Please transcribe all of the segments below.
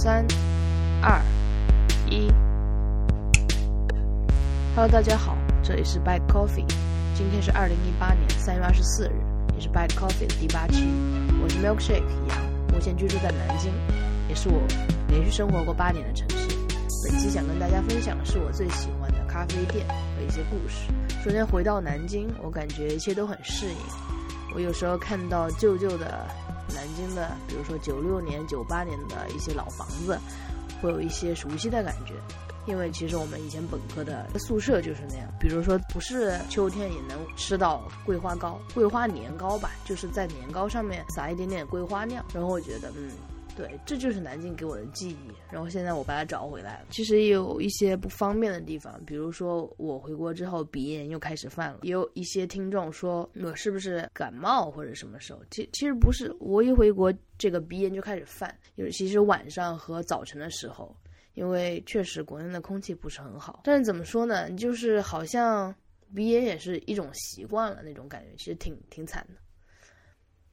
三、二、一。Hello，大家好，这里是 Bad Coffee，今天是二零一八年三月二十四日，也是 Bad Coffee 的第八期。我是 Milkshake 杨，目前居住在南京，也是我连续生活过八年的城市。本期想跟大家分享的是我最喜欢的咖啡店和一些故事。首先回到南京，我感觉一切都很适应。我有时候看到旧旧的南京的，比如说九六年、九八年的一些老房子，会有一些熟悉的感觉。因为其实我们以前本科的宿舍就是那样，比如说不是秋天也能吃到桂花糕、桂花年糕吧，就是在年糕上面撒一点点桂花酿，然后我觉得嗯。对，这就是南京给我的记忆。然后现在我把它找回来了。其实也有一些不方便的地方，比如说我回国之后鼻炎又开始犯了。也有一些听众说我是不是感冒或者什么时候？其其实不是，我一回国这个鼻炎就开始犯，尤其是晚上和早晨的时候，因为确实国内的空气不是很好。但是怎么说呢？就是好像鼻炎也是一种习惯了那种感觉，其实挺挺惨的。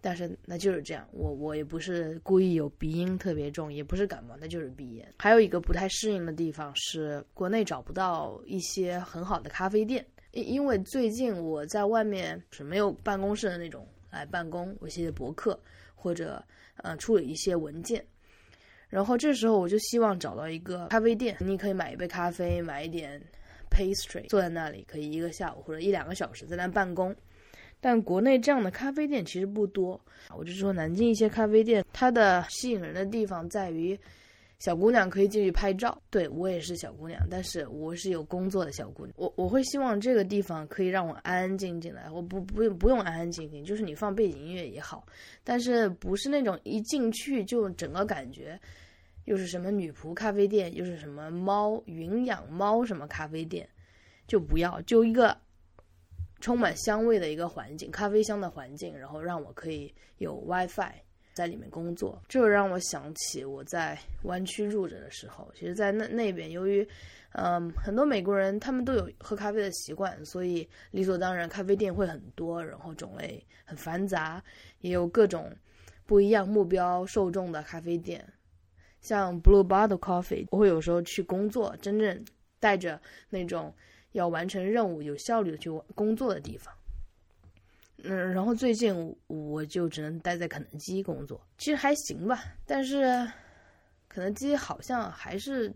但是那就是这样，我我也不是故意有鼻音特别重，也不是感冒，那就是鼻炎。还有一个不太适应的地方是，国内找不到一些很好的咖啡店，因因为最近我在外面是没有办公室的那种来办公，我写博客或者呃处理一些文件，然后这时候我就希望找到一个咖啡店，你可以买一杯咖啡，买一点 pastry，坐在那里可以一个下午或者一两个小时在那办公。但国内这样的咖啡店其实不多，我就说南京一些咖啡店，它的吸引人的地方在于，小姑娘可以进去拍照。对我也是小姑娘，但是我是有工作的小姑娘。我我会希望这个地方可以让我安安静静的，我不不用不用安安静静，就是你放背景音乐也好，但是不是那种一进去就整个感觉，又是什么女仆咖啡店，又是什么猫云养猫什么咖啡店，就不要就一个。充满香味的一个环境，咖啡香的环境，然后让我可以有 WiFi 在里面工作，这让我想起我在湾区住着的时候。其实，在那那边，由于，嗯，很多美国人他们都有喝咖啡的习惯，所以理所当然咖啡店会很多，然后种类很繁杂，也有各种不一样目标受众的咖啡店。像 Blue Bottle Coffee，我会有时候去工作，真正带着那种。要完成任务、有效率的去工作的地方，嗯，然后最近我就只能待在肯德基工作，其实还行吧。但是肯德基好像还是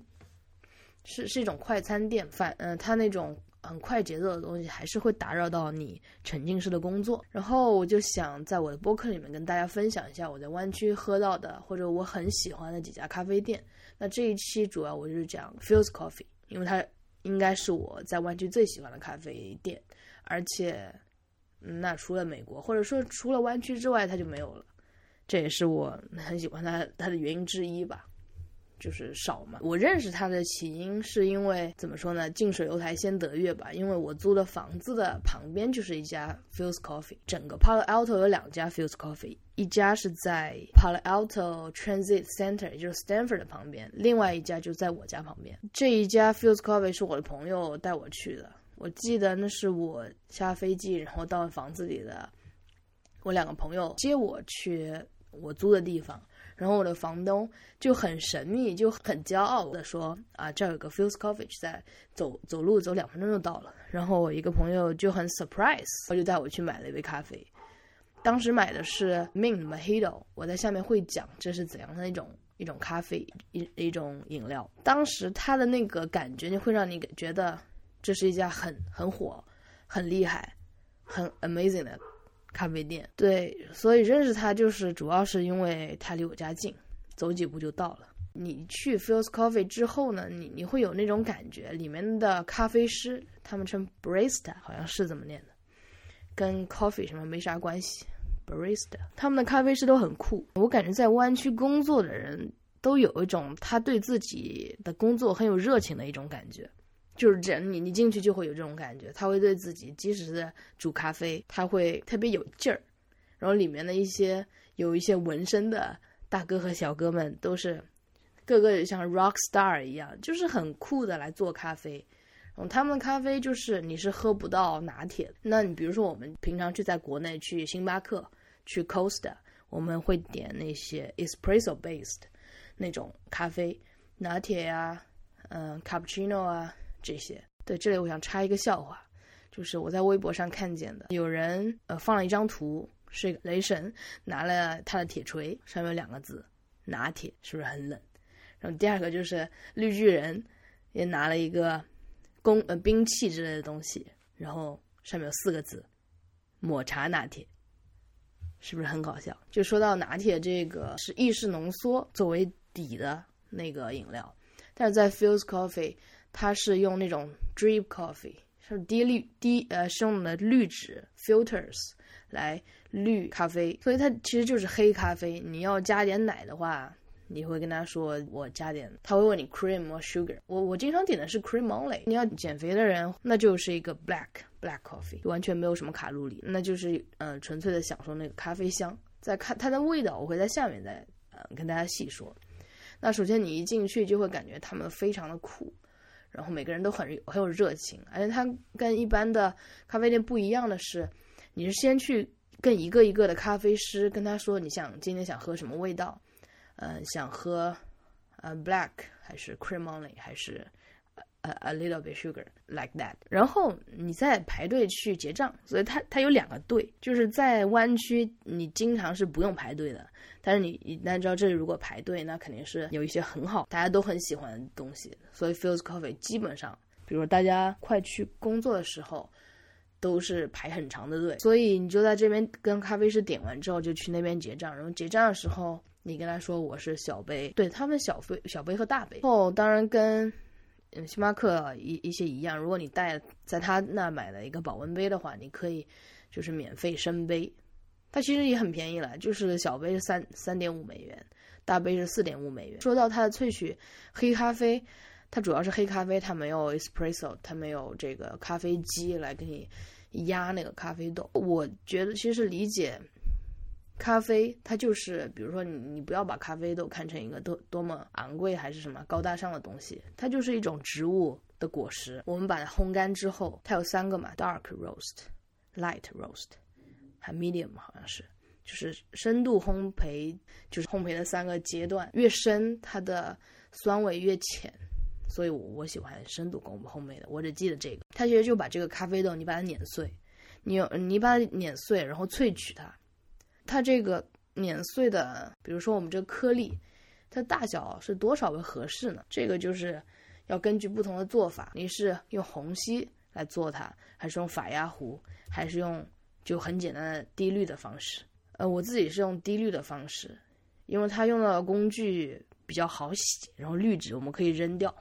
是是一种快餐店，反嗯，它那种很快节奏的东西还是会打扰到你沉浸式的工作。然后我就想在我的播客里面跟大家分享一下我在湾区喝到的或者我很喜欢的几家咖啡店。那这一期主要我就是讲 Fuse Coffee，因为它。应该是我在湾区最喜欢的咖啡店，而且，那除了美国，或者说除了湾区之外，它就没有了。这也是我很喜欢它它的原因之一吧。就是少嘛。我认识它的起因是因为怎么说呢？近水楼台先得月吧。因为我租的房子的旁边就是一家 Feels Coffee，整个 Palo Alto 有两家 Feels Coffee，一家是在 Palo Alto Transit Center，也就是 Stanford 的旁边，另外一家就在我家旁边。这一家 Feels Coffee 是我的朋友带我去的。我记得那是我下飞机，然后到房子里的，我两个朋友接我去我租的地方。然后我的房东就很神秘，就很骄傲的说：“啊，这儿有个 Fuse Coffee，在走走路走两分钟就到了。”然后我一个朋友就很 surprise，他就带我去买了一杯咖啡。当时买的是 Mint Mojito，我在下面会讲这是怎样的一种一种咖啡一一种饮料。当时它的那个感觉就会让你觉得这是一家很很火、很厉害、很 amazing 的。咖啡店对，所以认识他就是主要是因为他离我家近，走几步就到了。你去 Feels Coffee 之后呢，你你会有那种感觉，里面的咖啡师他们称 barista，好像是这么念的，跟 coffee 什么没啥关系，barista。他们的咖啡师都很酷，我感觉在湾区工作的人都有一种他对自己的工作很有热情的一种感觉。就是人，你你进去就会有这种感觉，他会对自己，即使是煮咖啡，他会特别有劲儿。然后里面的一些有一些纹身的大哥和小哥们，都是个个像 rock star 一样，就是很酷的来做咖啡。然后他们的咖啡就是你是喝不到拿铁，那你比如说我们平常去在国内去星巴克、去 Costa，我们会点那些 espresso based。那种咖啡，拿铁呀，嗯，cappuccino 啊这些。对，这里我想插一个笑话，就是我在微博上看见的，有人呃放了一张图，是雷神拿了他的铁锤，上面有两个字“拿铁”，是不是很冷？然后第二个就是绿巨人也拿了一个弓呃兵器之类的东西，然后上面有四个字“抹茶拿铁”。是不是很搞笑？就说到拿铁这个是意式浓缩作为底的那个饮料，但是在 Fuse Coffee，它是用那种 drip coffee，是低滤低呃是用的滤纸 filters 来滤咖啡，所以它其实就是黑咖啡。你要加点奶的话。你会跟他说我加点，他会问你 cream or sugar。我我经常点的是 cream only。你要减肥的人，那就是一个 black black coffee，完全没有什么卡路里，那就是嗯纯粹的享受那个咖啡香。再看它的味道，我会在下面再嗯跟大家细说。那首先你一进去就会感觉它们非常的苦，然后每个人都很很有热情，而且它跟一般的咖啡店不一样的是，你是先去跟一个一个的咖啡师跟他说你想今天想喝什么味道。嗯，想喝，呃，black 还是 cream only 还是，a a little bit sugar like that。然后你再排队去结账，所以它它有两个队，就是在湾区你经常是不用排队的，但是你一旦知道这里如果排队，那肯定是有一些很好，大家都很喜欢的东西。所以 Fuse Coffee 基本上，比如大家快去工作的时候，都是排很长的队，所以你就在这边跟咖啡师点完之后，就去那边结账，然后结账的时候。你跟他说我是小杯，对他们小杯、小杯和大杯。后当然跟嗯星巴克一一些一样，如果你带在他那买了一个保温杯的话，你可以就是免费升杯。它其实也很便宜了，就是小杯是三三点五美元，大杯是四点五美元。说到它的萃取黑咖啡，它主要是黑咖啡，它没有 espresso，它没有这个咖啡机来给你压那个咖啡豆。我觉得其实理解。咖啡，它就是，比如说你，你不要把咖啡豆看成一个多多么昂贵还是什么高大上的东西，它就是一种植物的果实。我们把它烘干之后，它有三个嘛，dark roast、light roast，还 medium 好像是，就是深度烘焙，就是烘焙的三个阶段，越深它的酸味越浅，所以我我喜欢深度烘烘焙的。我只记得这个，它其实就把这个咖啡豆你把它碾碎，你你把它碾碎，然后萃取它。它这个碾碎的，比如说我们这个颗粒，它大小是多少为合适呢？这个就是要根据不同的做法，你是用虹吸来做它，还是用法压壶，还是用就很简单的滴滤的方式？呃，我自己是用滴滤的方式，因为它用的工具比较好洗，然后滤纸我们可以扔掉，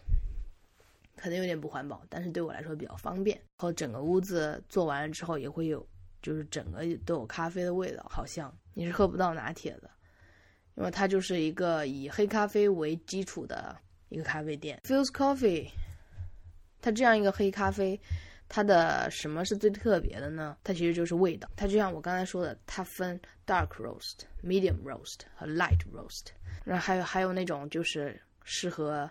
可能有点不环保，但是对我来说比较方便。然后整个屋子做完了之后也会有。就是整个都有咖啡的味道，好像你是喝不到拿铁的，因为它就是一个以黑咖啡为基础的一个咖啡店。Fuse Coffee，它这样一个黑咖啡，它的什么是最特别的呢？它其实就是味道。它就像我刚才说的，它分 Dark Roast、Medium Roast 和 Light Roast，然后还有还有那种就是适合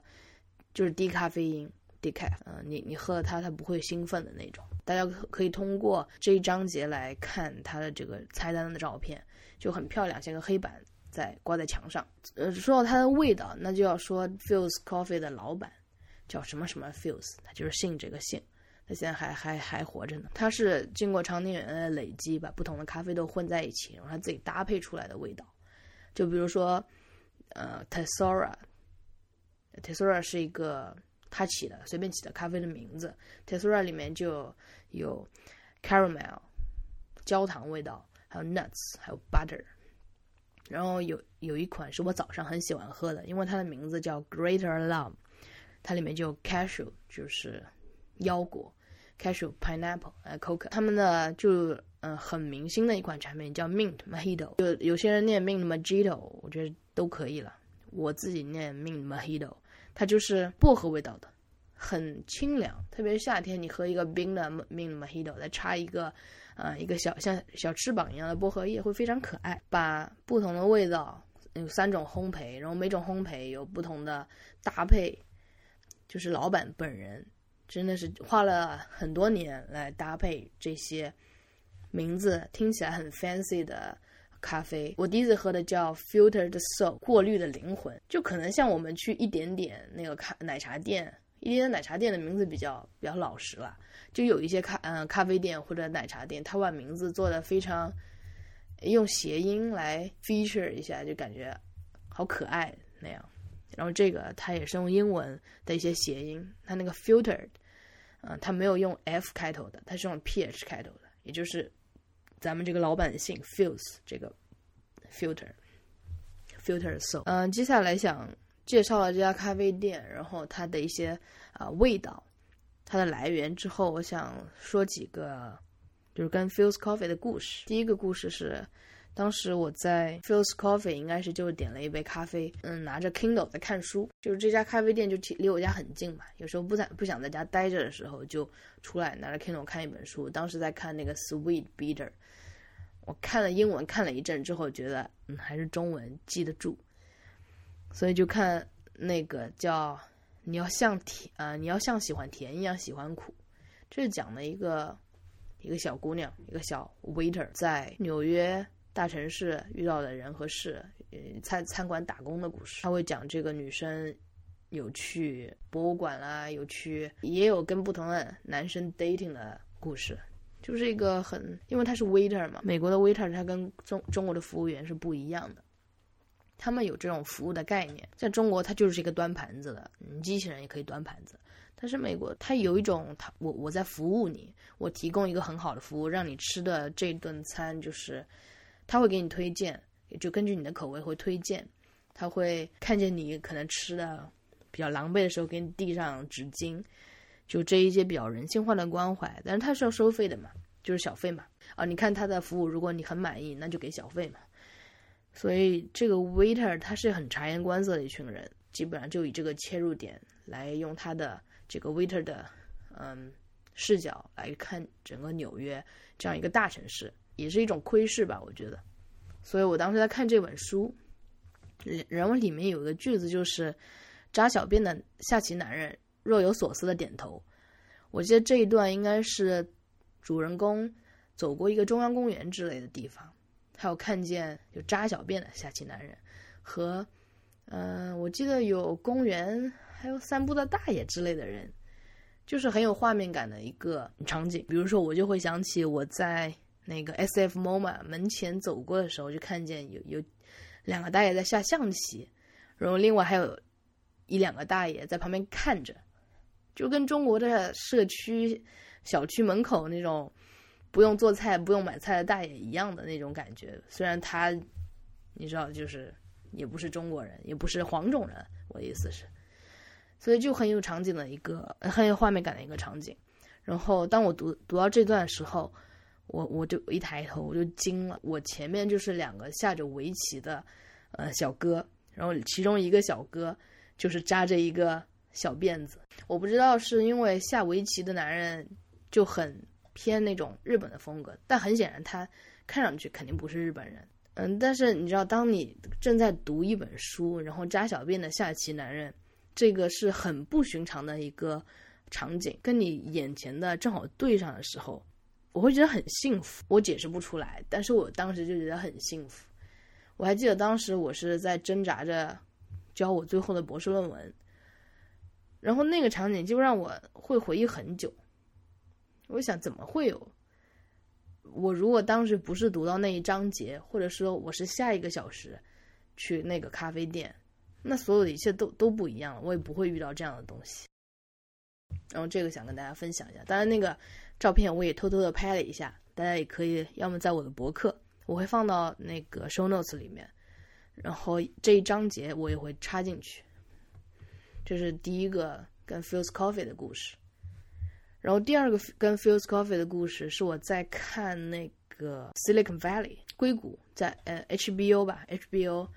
就是低咖啡因。decaf，嗯，你你喝了它，它不会兴奋的那种。大家可以通过这一章节来看它的这个菜单的照片，就很漂亮，像个黑板在挂在墙上。呃，说到它的味道，那就要说 Fuse Coffee 的老板叫什么什么 Fuse，他就是姓这个姓，他现在还还还活着呢。他是经过长年的累积，把不同的咖啡豆混在一起，然后他自己搭配出来的味道。就比如说，呃，Tesora，Tesora 是一个。他起的随便起的咖啡的名字，Tesora 里面就有 caramel 焦糖味道，还有 nuts，还有 butter。然后有有一款是我早上很喜欢喝的，因为它的名字叫 Greater Love，它里面就有 cashew，就是腰果，cashew pineapple，呃 coca。他们的就嗯很明星的一款产品叫 mint mojito，就有些人念 mint mojito，我觉得都可以了，我自己念 mint mojito。它就是薄荷味道的，很清凉，特别是夏天，你喝一个冰的 mint mojito，再插一个，呃，一个小像小翅膀一样的薄荷叶，会非常可爱。把不同的味道有三种烘焙，然后每种烘焙有不同的搭配，就是老板本人真的是花了很多年来搭配这些名字听起来很 fancy 的咖啡。我第一次喝的叫 Filtered Soul，过滤的灵魂，就可能像我们去一点点那个咖奶茶店，一点点奶茶店的名字比较比较老实了。就有一些咖嗯咖啡店或者奶茶店，它把名字做的非常用谐音来 feature 一下，就感觉好可爱那样。然后这个它也是用英文的一些谐音，它那个 filtered，嗯，它没有用 f 开头的，它是用 ph 开头的，也就是咱们这个老百姓 feels 这个 filter filter so。嗯，接下来想介绍了这家咖啡店，然后它的一些啊味道，它的来源之后，我想说几个就是跟 Feels Coffee 的故事。第一个故事是。当时我在 Feels Coffee，应该是就点了一杯咖啡，嗯，拿着 Kindle 在看书。就是这家咖啡店就离我家很近嘛，有时候不在不想在家待着的时候，就出来拿着 Kindle 看一本书。当时在看那个 Sweet Bitter，我看了英文看了一阵之后，觉得嗯还是中文记得住，所以就看那个叫你要像甜啊，你要像喜欢甜一样喜欢苦，这是讲的一个一个小姑娘，一个小 Waiter 在纽约。大城市遇到的人和事，呃，餐餐馆打工的故事。他会讲这个女生有去博物馆啦，有去，也有跟不同的男生 dating 的故事。就是一个很，因为他是 waiter 嘛，美国的 waiter 他跟中中国的服务员是不一样的，他们有这种服务的概念。在中国，他就是一个端盘子的，嗯，机器人也可以端盘子。但是美国，他有一种，他我我在服务你，我提供一个很好的服务，让你吃的这顿餐就是。他会给你推荐，也就根据你的口味会推荐。他会看见你可能吃的比较狼狈的时候，给你递上纸巾，就这一些比较人性化的关怀。但是他是要收费的嘛，就是小费嘛。啊，你看他的服务，如果你很满意，那就给小费嘛。所以这个 waiter 他是很察言观色的一群人，基本上就以这个切入点来用他的这个 waiter 的嗯视角来看整个纽约这样一个大城市。也是一种窥视吧，我觉得。所以我当时在看这本书，人文里面有个句子，就是“扎小辫的下棋男人若有所思的点头”。我记得这一段应该是主人公走过一个中央公园之类的地方，还有看见有扎小辫的下棋男人和，嗯，我记得有公园还有散步的大爷之类的人，就是很有画面感的一个场景。比如说，我就会想起我在。那个 S F MoMA 门前走过的时候，就看见有有两个大爷在下象棋，然后另外还有一两个大爷在旁边看着，就跟中国的社区小区门口那种不用做菜、不用买菜的大爷一样的那种感觉。虽然他，你知道，就是也不是中国人，也不是黄种人，我的意思是，所以就很有场景的一个很有画面感的一个场景。然后当我读读到这段时候。我我就一抬头我就惊了，我前面就是两个下着围棋的，呃小哥，然后其中一个小哥就是扎着一个小辫子，我不知道是因为下围棋的男人就很偏那种日本的风格，但很显然他看上去肯定不是日本人，嗯，但是你知道，当你正在读一本书，然后扎小辫的下棋男人，这个是很不寻常的一个场景，跟你眼前的正好对上的时候。我会觉得很幸福，我解释不出来，但是我当时就觉得很幸福。我还记得当时我是在挣扎着交我最后的博士论文，然后那个场景就让我会回忆很久。我想，怎么会有？我如果当时不是读到那一章节，或者说我是下一个小时去那个咖啡店，那所有的一切都都不一样了，我也不会遇到这样的东西。然后这个想跟大家分享一下，当然那个。照片我也偷偷的拍了一下，大家也可以要么在我的博客，我会放到那个 show notes 里面，然后这一章节我也会插进去。这是第一个跟 Feels Coffee 的故事，然后第二个跟 Feels Coffee 的故事是我在看那个 Silicon Valley 硅谷，在呃 HBO 吧，HBO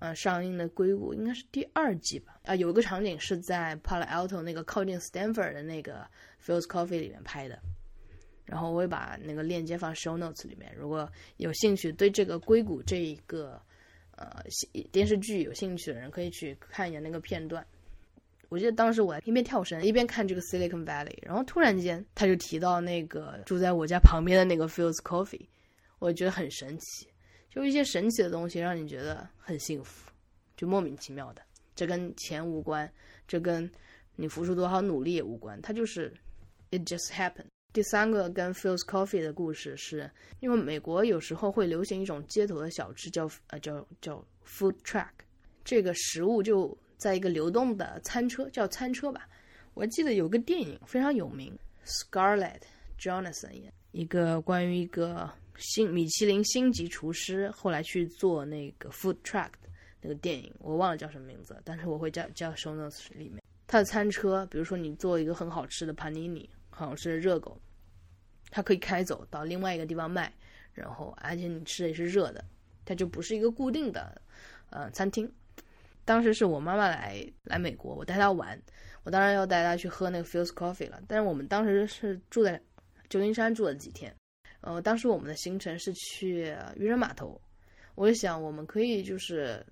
呃上映的硅谷应该是第二季吧，啊有一个场景是在 Palo Alto 那个靠近 Stanford 的那个 Feels Coffee 里面拍的。然后我会把那个链接放 show notes 里面，如果有兴趣对这个硅谷这一个呃电视剧有兴趣的人，可以去看一下那个片段。我记得当时我一边跳绳一边看这个 Silicon Valley，然后突然间他就提到那个住在我家旁边的那个 Feels Coffee，我觉得很神奇。就一些神奇的东西让你觉得很幸福，就莫名其妙的。这跟钱无关，这跟你付出多少努力也无关，它就是 it just happened。第三个跟 Feels Coffee 的故事是，因为美国有时候会流行一种街头的小吃，叫呃叫叫 food truck，这个食物就在一个流动的餐车，叫餐车吧。我记得有个电影非常有名，Scarlett Johansson 演一个关于一个星米其林星级厨师后来去做那个 food truck 那个电影，我忘了叫什么名字，但是我会叫叫 show notes 里面。他的餐车，比如说你做一个很好吃的 panini，好吃的热狗。它可以开走到另外一个地方卖，然后而且你吃的也是热的，它就不是一个固定的，呃，餐厅。当时是我妈妈来来美国，我带她玩，我当然要带她去喝那个 Feels Coffee 了。但是我们当时是住在旧金山住了几天，呃，当时我们的行程是去渔人码头，我就想我们可以就是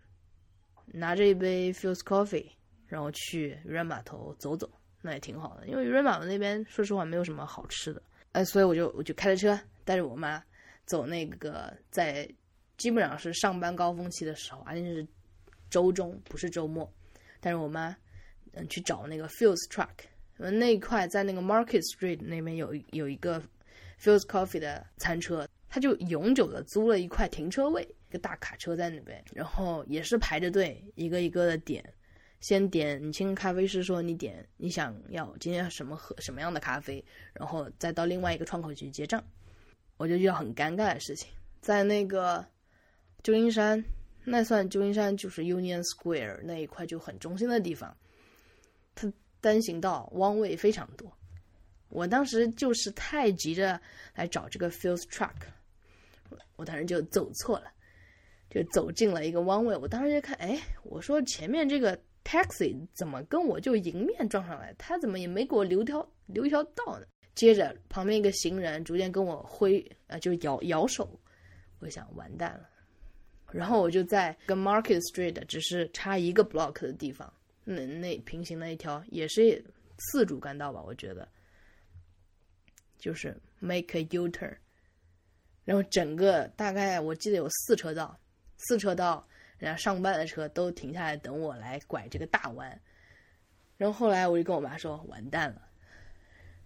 拿着一杯 Feels Coffee，然后去渔人码头走走，那也挺好的，因为渔人码头那边说实话没有什么好吃的。呃，所以我就我就开着车带着我妈走那个在基本上是上班高峰期的时候，而且是周中不是周末，但是我妈嗯去找那个 Feels Truck，那一块在那个 Market Street 那边有有一个 Feels Coffee 的餐车，他就永久的租了一块停车位，一个大卡车在那边，然后也是排着队一个一个的点。先点，你先跟咖啡师说你点你想要今天什么喝什么样的咖啡，然后再到另外一个窗口去结账。我就遇到很尴尬的事情，在那个旧金山，那算旧金山就是 Union Square 那一块就很中心的地方，它单行道弯位非常多。我当时就是太急着来找这个 Feels Truck，我当时就走错了，就走进了一个弯位。我当时就看，哎，我说前面这个。taxi 怎么跟我就迎面撞上来？他怎么也没给我留条留一条道呢？接着旁边一个行人逐渐跟我挥呃就摇摇手，我想完蛋了。然后我就在跟 Market Street 只是差一个 block 的地方，那那平行的一条也是四主干道吧？我觉得就是 make a U turn，然后整个大概我记得有四车道，四车道。人家上班的车都停下来等我来拐这个大弯，然后后来我就跟我妈说完蛋了，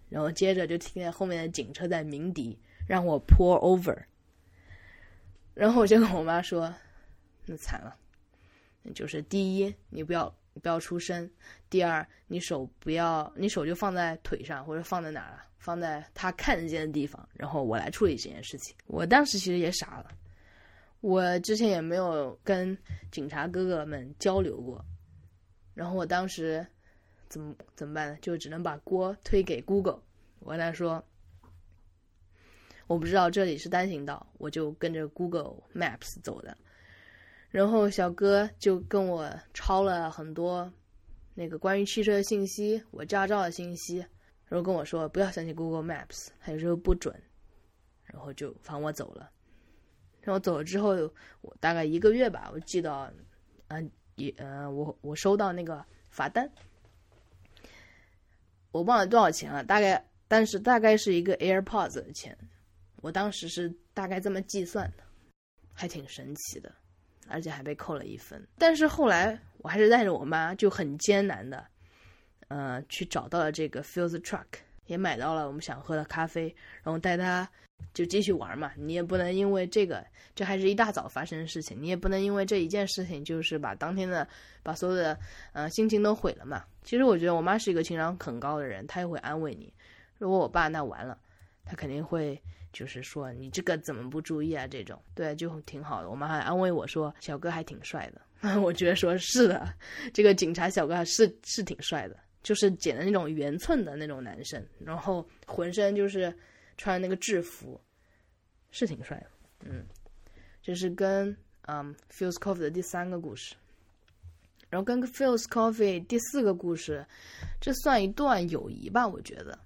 然后接着就听见后面的警车在鸣笛，让我 pull over，然后我就跟我妈说，那惨了，就是第一你不要不要出声，第二你手不要你手就放在腿上或者放在哪儿了，放在他看得见的地方，然后我来处理这件事情。我当时其实也傻了。我之前也没有跟警察哥哥们交流过，然后我当时怎么怎么办呢？就只能把锅推给 Google。我跟他说，我不知道这里是单行道，我就跟着 Google Maps 走的。然后小哥就跟我抄了很多那个关于汽车的信息，我驾照的信息，然后跟我说不要相信 Google Maps，他有时候不准，然后就放我走了。然后走了之后，我大概一个月吧，我记到，嗯，也，呃，我我收到那个罚单，我忘了多少钱了，大概，但是大概是一个 AirPods 的钱，我当时是大概这么计算的，还挺神奇的，而且还被扣了一分。但是后来我还是带着我妈，就很艰难的，呃，去找到了这个 Feels Truck。也买到了我们想喝的咖啡，然后带她就继续玩嘛。你也不能因为这个，这还是一大早发生的事情，你也不能因为这一件事情，就是把当天的把所有的呃心情都毁了嘛。其实我觉得我妈是一个情商很高的人，她也会安慰你。如果我爸那完了，他肯定会就是说你这个怎么不注意啊？这种对就挺好的。我妈还安慰我说小哥还挺帅的，我觉得说是的，这个警察小哥还是是挺帅的。就是剪的那种圆寸的那种男生，然后浑身就是穿那个制服，是挺帅的。嗯，这是跟嗯 Feels Coffee 的第三个故事，然后跟 Feels Coffee 第四个故事，这算一段友谊吧？我觉得，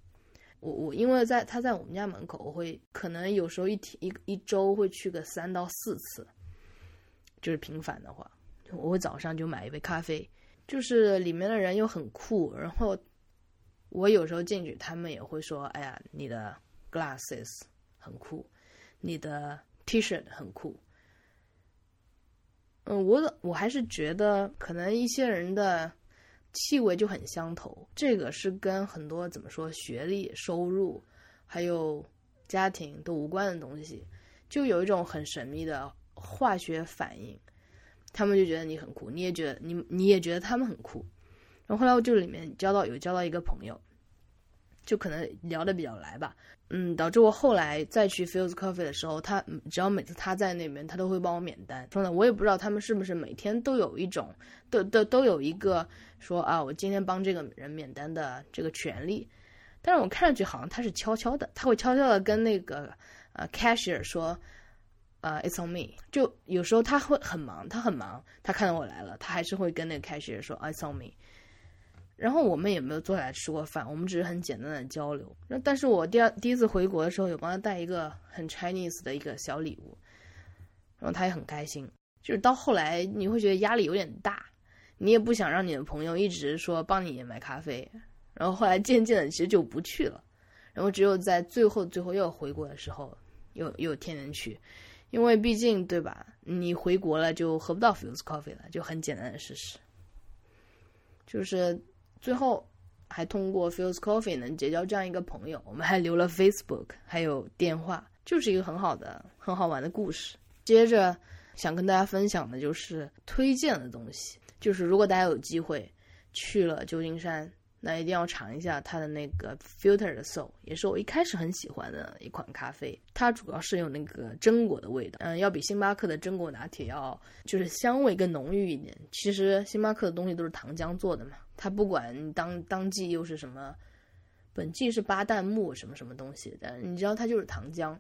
我我因为在他在我们家门口，我会可能有时候一天一一周会去个三到四次，就是频繁的话，我会早上就买一杯咖啡。就是里面的人又很酷，然后我有时候进去，他们也会说：“哎呀，你的 glasses 很酷，你的 T 恤很酷。”嗯，我我还是觉得可能一些人的气味就很相投，这个是跟很多怎么说学历、收入还有家庭都无关的东西，就有一种很神秘的化学反应，他们就觉得你很酷，你也觉得你你也觉得他们很酷。然后后来我就里面交到有交到一个朋友，就可能聊得比较来吧，嗯，导致我后来再去 Feels Coffee 的时候，他只要每次他在那边，他都会帮我免单。说呢，我也不知道他们是不是每天都有一种，都都都有一个说啊，我今天帮这个人免单的这个权利。但是我看上去好像他是悄悄的，他会悄悄的跟那个呃 cashier 说，呃，it's on me。就有时候他会很忙，他很忙，他看到我来了，他还是会跟那个 cashier 说，it's on me。然后我们也没有坐下来吃过饭，我们只是很简单的交流。那但是我第二第一次回国的时候，有帮他带一个很 Chinese 的一个小礼物，然后他也很开心。就是到后来你会觉得压力有点大，你也不想让你的朋友一直说帮你买咖啡，然后后来渐渐的其实就不去了，然后只有在最后最后又回国的时候，又又天天去，因为毕竟对吧？你回国了就喝不到 Fuse Coffee 了，就很简单的事实，就是。最后还通过 Feels Coffee 能结交这样一个朋友，我们还留了 Facebook，还有电话，就是一个很好的、很好玩的故事。接着想跟大家分享的就是推荐的东西，就是如果大家有机会去了旧金山。那一定要尝一下它的那个 filter 的 soul，也是我一开始很喜欢的一款咖啡。它主要是有那个榛果的味道，嗯，要比星巴克的榛果拿铁要就是香味更浓郁一点。其实星巴克的东西都是糖浆做的嘛，它不管当当季又是什么，本季是巴旦木什么什么东西，但你知道它就是糖浆。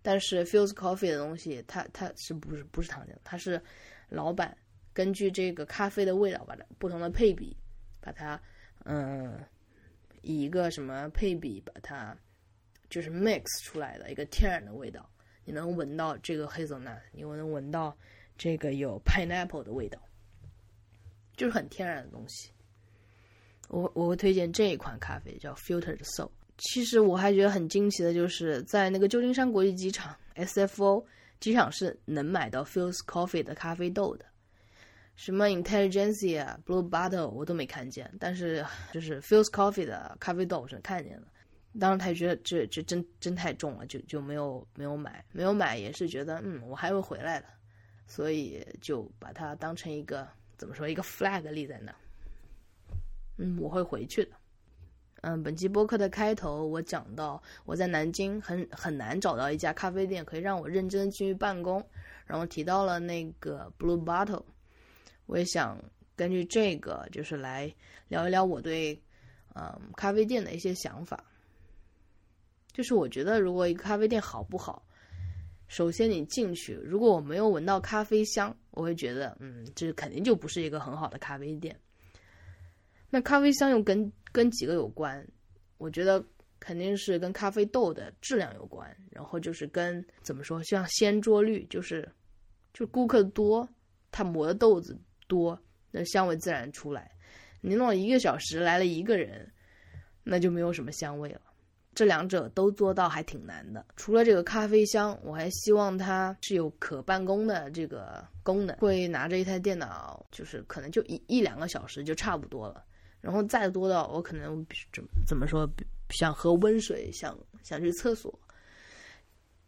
但是 Feels Coffee 的东西，它它是不是不是糖浆？它是老板根据这个咖啡的味道把它不同的配比把它。嗯，以一个什么配比把它就是 mix 出来的一个天然的味道，你能闻到这个 hazelnut，你能闻到这个有 pineapple 的味道，就是很天然的东西。我我会推荐这一款咖啡叫 Filtered Soul。其实我还觉得很惊奇的就是在那个旧金山国际机场 SFO 机场是能买到 Fuse Coffee 的咖啡豆的。什么 Intelligence 啊、Blue Bottle 我都没看见，但是就是 Feels Coffee 的咖啡豆我是看见了。当时他觉得这这真真太重了，就就没有没有买，没有买也是觉得嗯我还会回来的，所以就把它当成一个怎么说一个 flag 立在那。嗯，我会回去的。嗯，本期播客的开头我讲到我在南京很很难找到一家咖啡店可以让我认真去办公，然后提到了那个 Blue Bottle。我也想根据这个，就是来聊一聊我对，嗯，咖啡店的一些想法。就是我觉得，如果一个咖啡店好不好，首先你进去，如果我没有闻到咖啡香，我会觉得，嗯，这肯定就不是一个很好的咖啡店。那咖啡香又跟跟几个有关？我觉得肯定是跟咖啡豆的质量有关，然后就是跟怎么说，像掀桌率，就是就顾客多，他磨的豆子。多，那香味自然出来。你弄了一个小时，来了一个人，那就没有什么香味了。这两者都做到还挺难的。除了这个咖啡香，我还希望它是有可办公的这个功能，会拿着一台电脑，就是可能就一一两个小时就差不多了。然后再多到我可能怎怎么说，想喝温水，想想去厕所。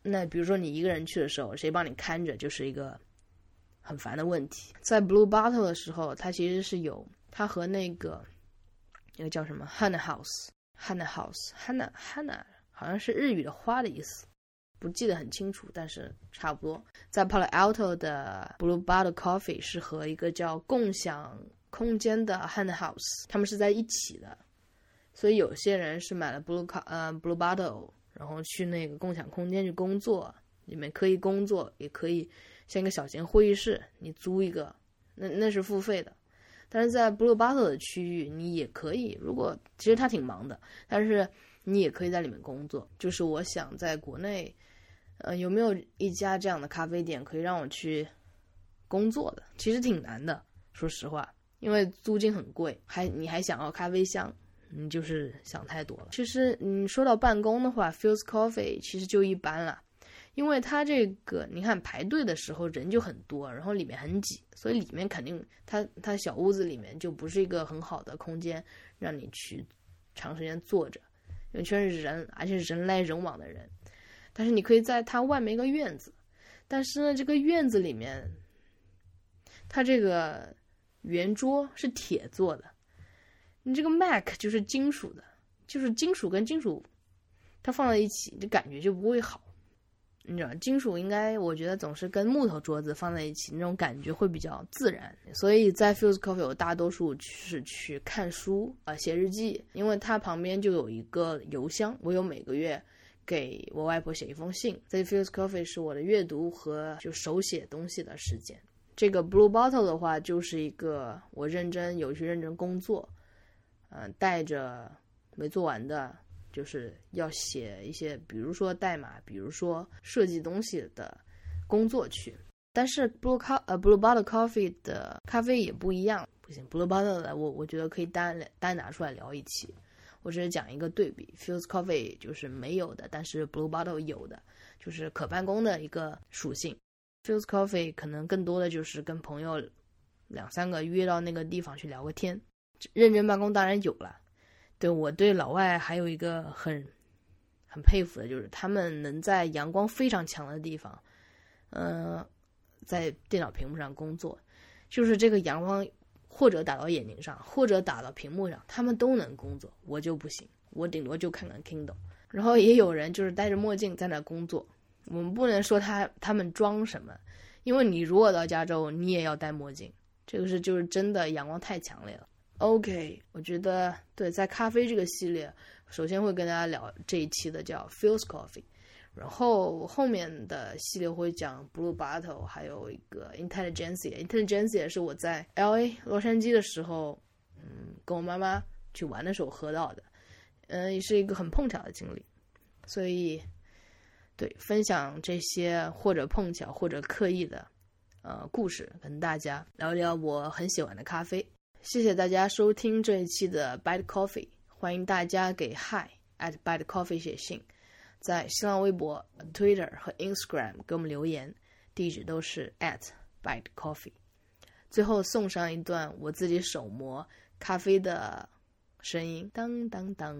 那比如说你一个人去的时候，谁帮你看着，就是一个。很烦的问题，在 Blue Bottle 的时候，它其实是有它和那个那个叫什么 hanna house hanna house hanna hanna 好像是日语的花的意思，不记得很清楚，但是差不多。在 Palo Alto 的 Blue Bottle Coffee 是和一个叫共享空间的 Hana House，他们是在一起的，所以有些人是买了 Blue 卡呃 Blue Bottle，然后去那个共享空间去工作，里面可以工作，也可以。像一个小型会议室，你租一个，那那是付费的。但是在 Blue Bottle 的区域，你也可以。如果其实他挺忙的，但是你也可以在里面工作。就是我想在国内，呃，有没有一家这样的咖啡店可以让我去工作的？其实挺难的，说实话，因为租金很贵，还你还想要咖啡香，你就是想太多了。其实你说到办公的话，Feels Coffee 其实就一般了。因为它这个你看排队的时候人就很多，然后里面很挤，所以里面肯定它它小屋子里面就不是一个很好的空间让你去长时间坐着，因为全是人，而且是人来人往的人。但是你可以在它外面一个院子，但是呢这个院子里面，它这个圆桌是铁做的，你这个 Mac 就是金属的，就是金属跟金属。它放在一起，这感觉就不会好。你知道，金属应该，我觉得总是跟木头桌子放在一起，那种感觉会比较自然。所以在 Fuse Coffee，我大多数是去看书啊，写日记，因为它旁边就有一个邮箱，我有每个月给我外婆写一封信。在 Fuse Coffee 是我的阅读和就手写东西的时间。这个 Blue Bottle 的话，就是一个我认真有去认真工作，嗯，带着没做完的。就是要写一些，比如说代码，比如说设计东西的工作去。但是 Blue Co 呃 Blue Bottle Coffee 的咖啡也不一样，不行，Blue Bottle 的我我觉得可以单单拿出来聊一期。我只是讲一个对比，Fuse Coffee 就是没有的，但是 Blue Bottle 有的，就是可办公的一个属性。Fuse Coffee 可能更多的就是跟朋友两三个约到那个地方去聊个天，认真办公当然有了。对我对老外还有一个很很佩服的，就是他们能在阳光非常强的地方，嗯，在电脑屏幕上工作，就是这个阳光或者打到眼睛上，或者打到屏幕上，他们都能工作，我就不行，我顶多就看看 Kindle。然后也有人就是戴着墨镜在那工作，我们不能说他他们装什么，因为你如果到加州，你也要戴墨镜，这个是就是真的阳光太强烈了。OK，我觉得对，在咖啡这个系列，首先会跟大家聊这一期的叫 Feels Coffee，然后后面的系列会讲 Blue Bottle，还有一个 Intelligence。Intelligence 也是我在 LA 洛杉矶的时候，嗯，跟我妈妈去玩的时候喝到的，嗯，也是一个很碰巧的经历，所以对分享这些或者碰巧或者刻意的呃故事，跟大家聊聊我很喜欢的咖啡。谢谢大家收听这一期的 Bad Coffee，欢迎大家给 Hi at Bad Coffee 写信，在新浪微博、Twitter 和 Instagram 给我们留言，地址都是 at Bad Coffee。最后送上一段我自己手磨咖啡的声音，当当当。